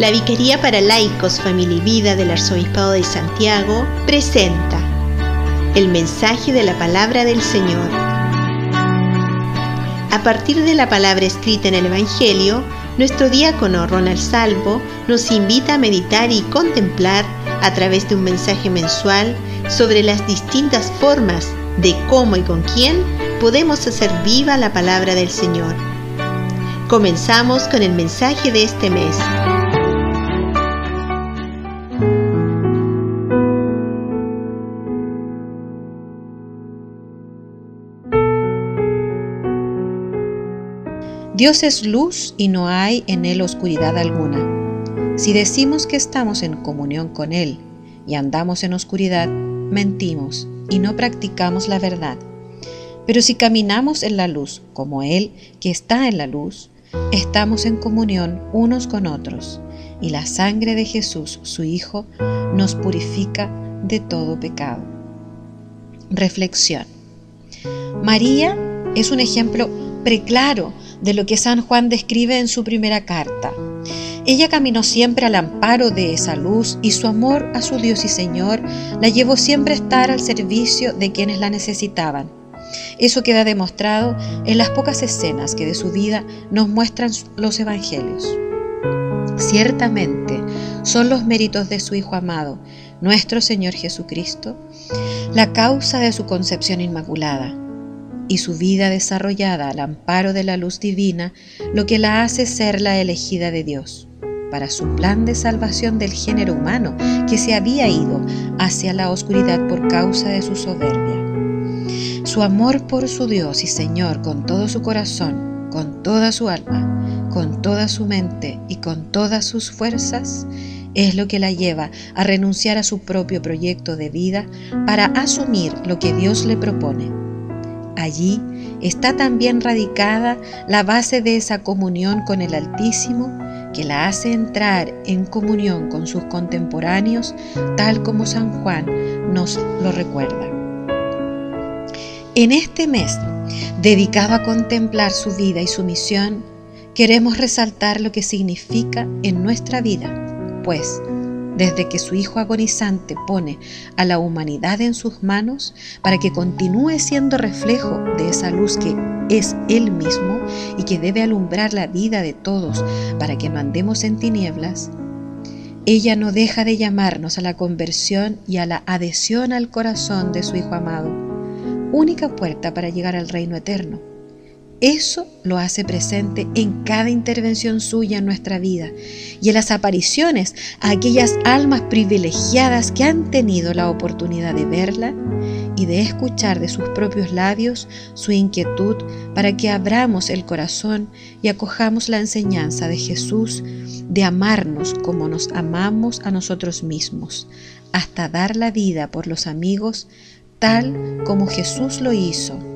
La Vicaría para Laicos, Familia y Vida del Arzobispado de Santiago presenta el mensaje de la palabra del Señor. A partir de la palabra escrita en el Evangelio, nuestro diácono Ronald Salvo nos invita a meditar y contemplar a través de un mensaje mensual sobre las distintas formas de cómo y con quién podemos hacer viva la palabra del Señor. Comenzamos con el mensaje de este mes. Dios es luz y no hay en Él oscuridad alguna. Si decimos que estamos en comunión con Él y andamos en oscuridad, mentimos y no practicamos la verdad. Pero si caminamos en la luz como Él que está en la luz, estamos en comunión unos con otros y la sangre de Jesús, su Hijo, nos purifica de todo pecado. Reflexión. María es un ejemplo preclaro de lo que San Juan describe en su primera carta. Ella caminó siempre al amparo de esa luz y su amor a su Dios y Señor la llevó siempre a estar al servicio de quienes la necesitaban. Eso queda demostrado en las pocas escenas que de su vida nos muestran los evangelios. Ciertamente son los méritos de su Hijo amado, nuestro Señor Jesucristo, la causa de su concepción inmaculada y su vida desarrollada al amparo de la luz divina lo que la hace ser la elegida de Dios para su plan de salvación del género humano que se había ido hacia la oscuridad por causa de su soberbia. Su amor por su Dios y Señor con todo su corazón, con toda su alma, con toda su mente y con todas sus fuerzas es lo que la lleva a renunciar a su propio proyecto de vida para asumir lo que Dios le propone Allí está también radicada la base de esa comunión con el Altísimo que la hace entrar en comunión con sus contemporáneos, tal como San Juan nos lo recuerda. En este mes, dedicado a contemplar su vida y su misión, queremos resaltar lo que significa en nuestra vida, pues desde que su Hijo agonizante pone a la humanidad en sus manos para que continúe siendo reflejo de esa luz que es Él mismo y que debe alumbrar la vida de todos para que mandemos en tinieblas, ella no deja de llamarnos a la conversión y a la adhesión al corazón de su Hijo amado, única puerta para llegar al reino eterno. Eso lo hace presente en cada intervención suya en nuestra vida y en las apariciones a aquellas almas privilegiadas que han tenido la oportunidad de verla y de escuchar de sus propios labios su inquietud para que abramos el corazón y acojamos la enseñanza de Jesús de amarnos como nos amamos a nosotros mismos, hasta dar la vida por los amigos tal como Jesús lo hizo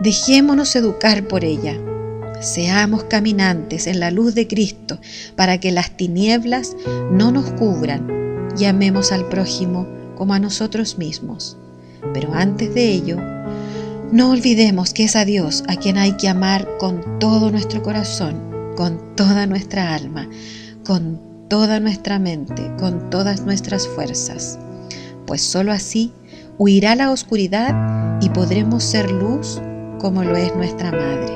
Dejémonos educar por ella. Seamos caminantes en la luz de Cristo para que las tinieblas no nos cubran y amemos al prójimo como a nosotros mismos. Pero antes de ello, no olvidemos que es a Dios a quien hay que amar con todo nuestro corazón, con toda nuestra alma, con toda nuestra mente, con todas nuestras fuerzas. Pues sólo así huirá la oscuridad y podremos ser luz como lo es nuestra Madre.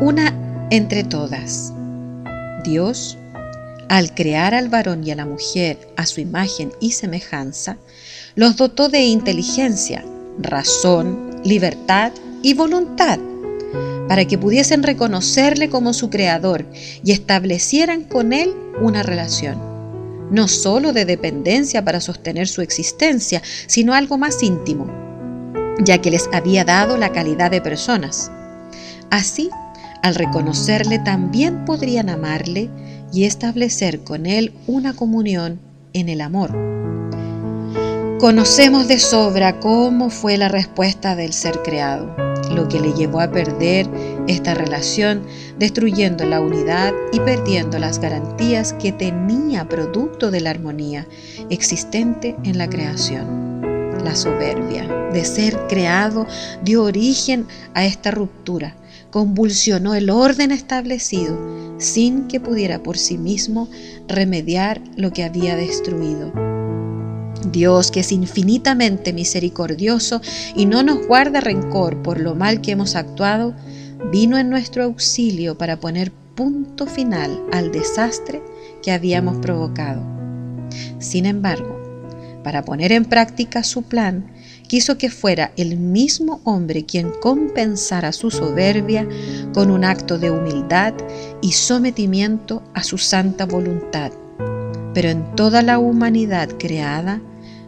Una entre todas. Dios, al crear al varón y a la mujer a su imagen y semejanza, los dotó de inteligencia, razón, libertad y voluntad, para que pudiesen reconocerle como su creador y establecieran con él una relación, no sólo de dependencia para sostener su existencia, sino algo más íntimo, ya que les había dado la calidad de personas. Así, al reconocerle, también podrían amarle y establecer con él una comunión en el amor. Conocemos de sobra cómo fue la respuesta del ser creado, lo que le llevó a perder esta relación, destruyendo la unidad y perdiendo las garantías que tenía producto de la armonía existente en la creación. La soberbia de ser creado dio origen a esta ruptura, convulsionó el orden establecido sin que pudiera por sí mismo remediar lo que había destruido. Dios, que es infinitamente misericordioso y no nos guarda rencor por lo mal que hemos actuado, vino en nuestro auxilio para poner punto final al desastre que habíamos provocado. Sin embargo, para poner en práctica su plan, quiso que fuera el mismo hombre quien compensara su soberbia con un acto de humildad y sometimiento a su santa voluntad. Pero en toda la humanidad creada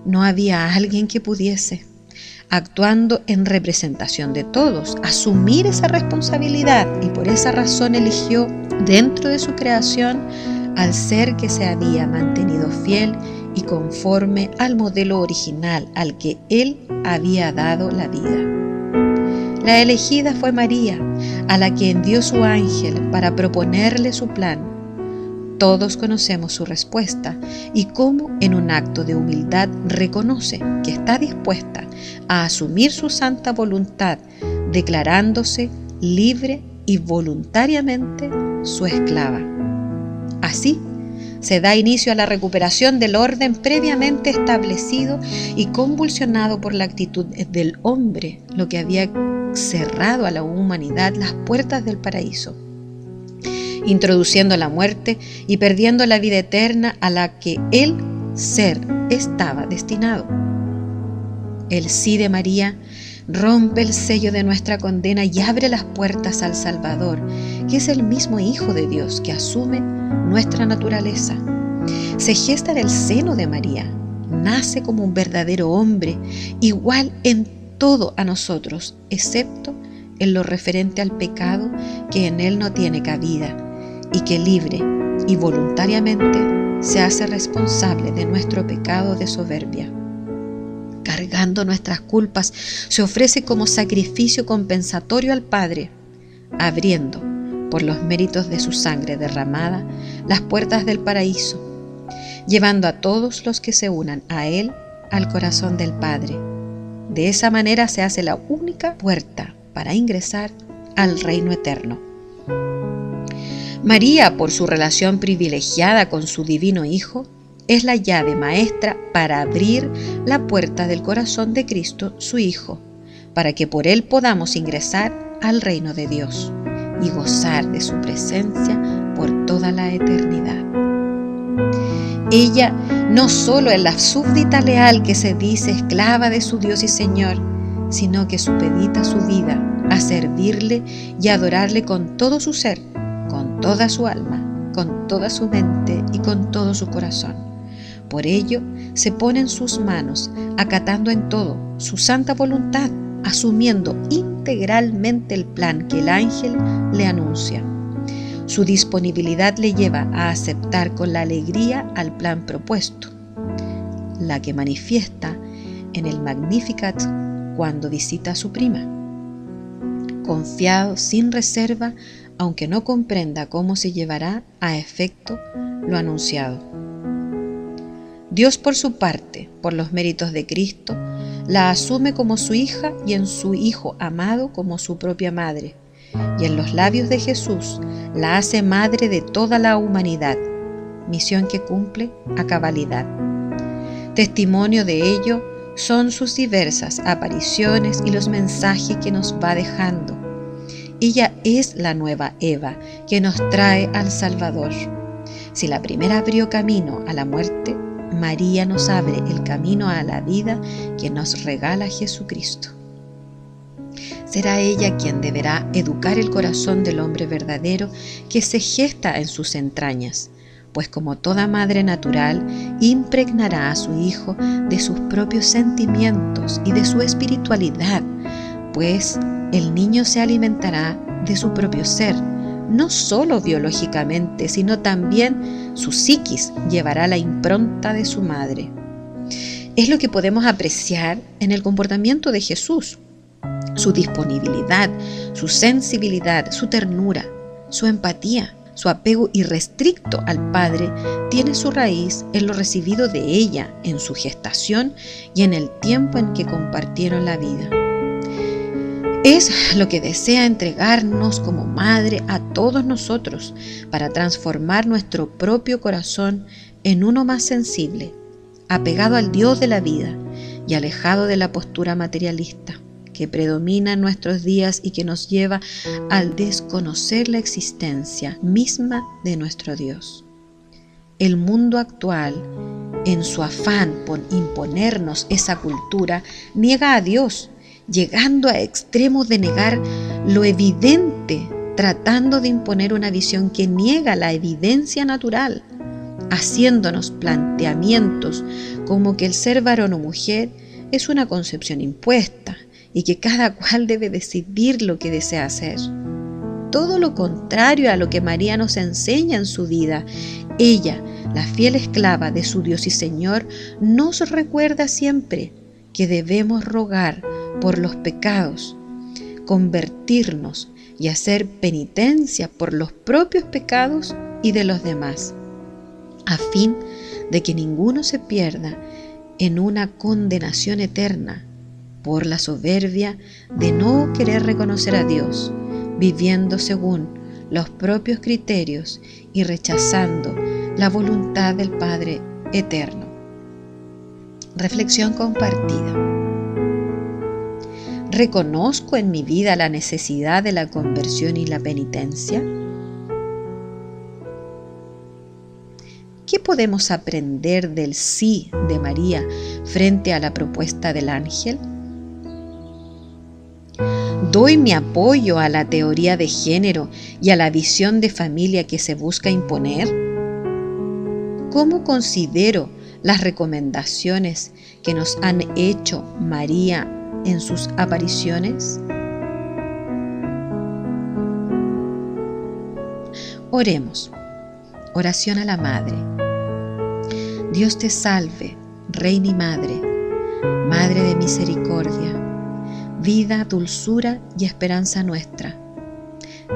no había alguien que pudiese, actuando en representación de todos, asumir esa responsabilidad y por esa razón eligió dentro de su creación al ser que se había mantenido fiel y conforme al modelo original al que Él había dado la vida. La elegida fue María, a la que envió su ángel para proponerle su plan. Todos conocemos su respuesta y cómo en un acto de humildad reconoce que está dispuesta a asumir su santa voluntad, declarándose libre y voluntariamente su esclava. Así se da inicio a la recuperación del orden previamente establecido y convulsionado por la actitud del hombre, lo que había cerrado a la humanidad las puertas del paraíso, introduciendo la muerte y perdiendo la vida eterna a la que el ser estaba destinado. El sí de María rompe el sello de nuestra condena y abre las puertas al Salvador, que es el mismo Hijo de Dios que asume nuestra naturaleza. Se gesta en el seno de María, nace como un verdadero hombre, igual en todo a nosotros, excepto en lo referente al pecado que en él no tiene cabida, y que libre y voluntariamente se hace responsable de nuestro pecado de soberbia. Cargando nuestras culpas, se ofrece como sacrificio compensatorio al Padre, abriendo por los méritos de su sangre derramada, las puertas del paraíso, llevando a todos los que se unan a Él al corazón del Padre. De esa manera se hace la única puerta para ingresar al reino eterno. María, por su relación privilegiada con su divino Hijo, es la llave maestra para abrir la puerta del corazón de Cristo, su Hijo, para que por Él podamos ingresar al reino de Dios y gozar de su presencia por toda la eternidad. Ella no solo es la súbdita leal que se dice esclava de su Dios y Señor, sino que supedita su vida a servirle y adorarle con todo su ser, con toda su alma, con toda su mente y con todo su corazón. Por ello, se pone en sus manos, acatando en todo su santa voluntad asumiendo integralmente el plan que el ángel le anuncia. Su disponibilidad le lleva a aceptar con la alegría al plan propuesto, la que manifiesta en el Magnificat cuando visita a su prima. Confiado, sin reserva, aunque no comprenda cómo se llevará a efecto lo anunciado. Dios por su parte, por los méritos de Cristo, la asume como su hija y en su Hijo amado como su propia madre. Y en los labios de Jesús la hace madre de toda la humanidad, misión que cumple a cabalidad. Testimonio de ello son sus diversas apariciones y los mensajes que nos va dejando. Ella es la nueva Eva que nos trae al Salvador. Si la primera abrió camino a la muerte, María nos abre el camino a la vida que nos regala Jesucristo. Será ella quien deberá educar el corazón del hombre verdadero que se gesta en sus entrañas, pues como toda madre natural, impregnará a su hijo de sus propios sentimientos y de su espiritualidad, pues el niño se alimentará de su propio ser, no solo biológicamente, sino también su psiquis llevará la impronta de su madre. Es lo que podemos apreciar en el comportamiento de Jesús, su disponibilidad, su sensibilidad, su ternura, su empatía, Su apego irrestricto al Padre tiene su raíz en lo recibido de ella, en su gestación y en el tiempo en que compartieron la vida. Es lo que desea entregarnos como madre a todos nosotros para transformar nuestro propio corazón en uno más sensible, apegado al Dios de la vida y alejado de la postura materialista que predomina en nuestros días y que nos lleva al desconocer la existencia misma de nuestro Dios. El mundo actual, en su afán por imponernos esa cultura, niega a Dios, llegando a extremos de negar lo evidente, tratando de imponer una visión que niega la evidencia natural, haciéndonos planteamientos como que el ser varón o mujer es una concepción impuesta, y que cada cual debe decidir lo que desea hacer. Todo lo contrario a lo que María nos enseña en su vida. Ella, la fiel esclava de su Dios y Señor, nos recuerda siempre que debemos rogar por los pecados, convertirnos y hacer penitencia por los propios pecados y de los demás, a fin de que ninguno se pierda en una condenación eterna por la soberbia de no querer reconocer a Dios, viviendo según los propios criterios y rechazando la voluntad del Padre eterno. Reflexión compartida. ¿Reconozco en mi vida la necesidad de la conversión y la penitencia? ¿Qué podemos aprender del sí de María frente a la propuesta del ángel? doy mi apoyo a la teoría de género y a la visión de familia que se busca imponer? ¿Cómo considero las recomendaciones que nos han hecho María en sus apariciones? Oremos. Oración a la Madre. Dios te salve, Reina y Madre, Madre de misericordia vida, dulzura y esperanza nuestra.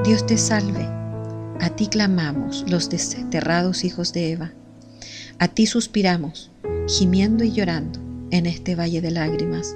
Dios te salve, a ti clamamos los desterrados hijos de Eva, a ti suspiramos, gimiendo y llorando en este valle de lágrimas.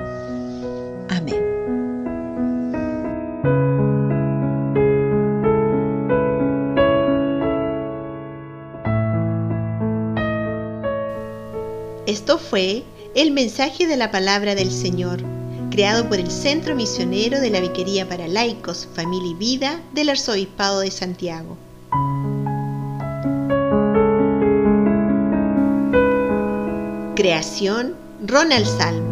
Esto fue el mensaje de la palabra del Señor, creado por el Centro Misionero de la Viquería para Laicos, Familia y Vida del Arzobispado de Santiago. Creación Ronald Salmo.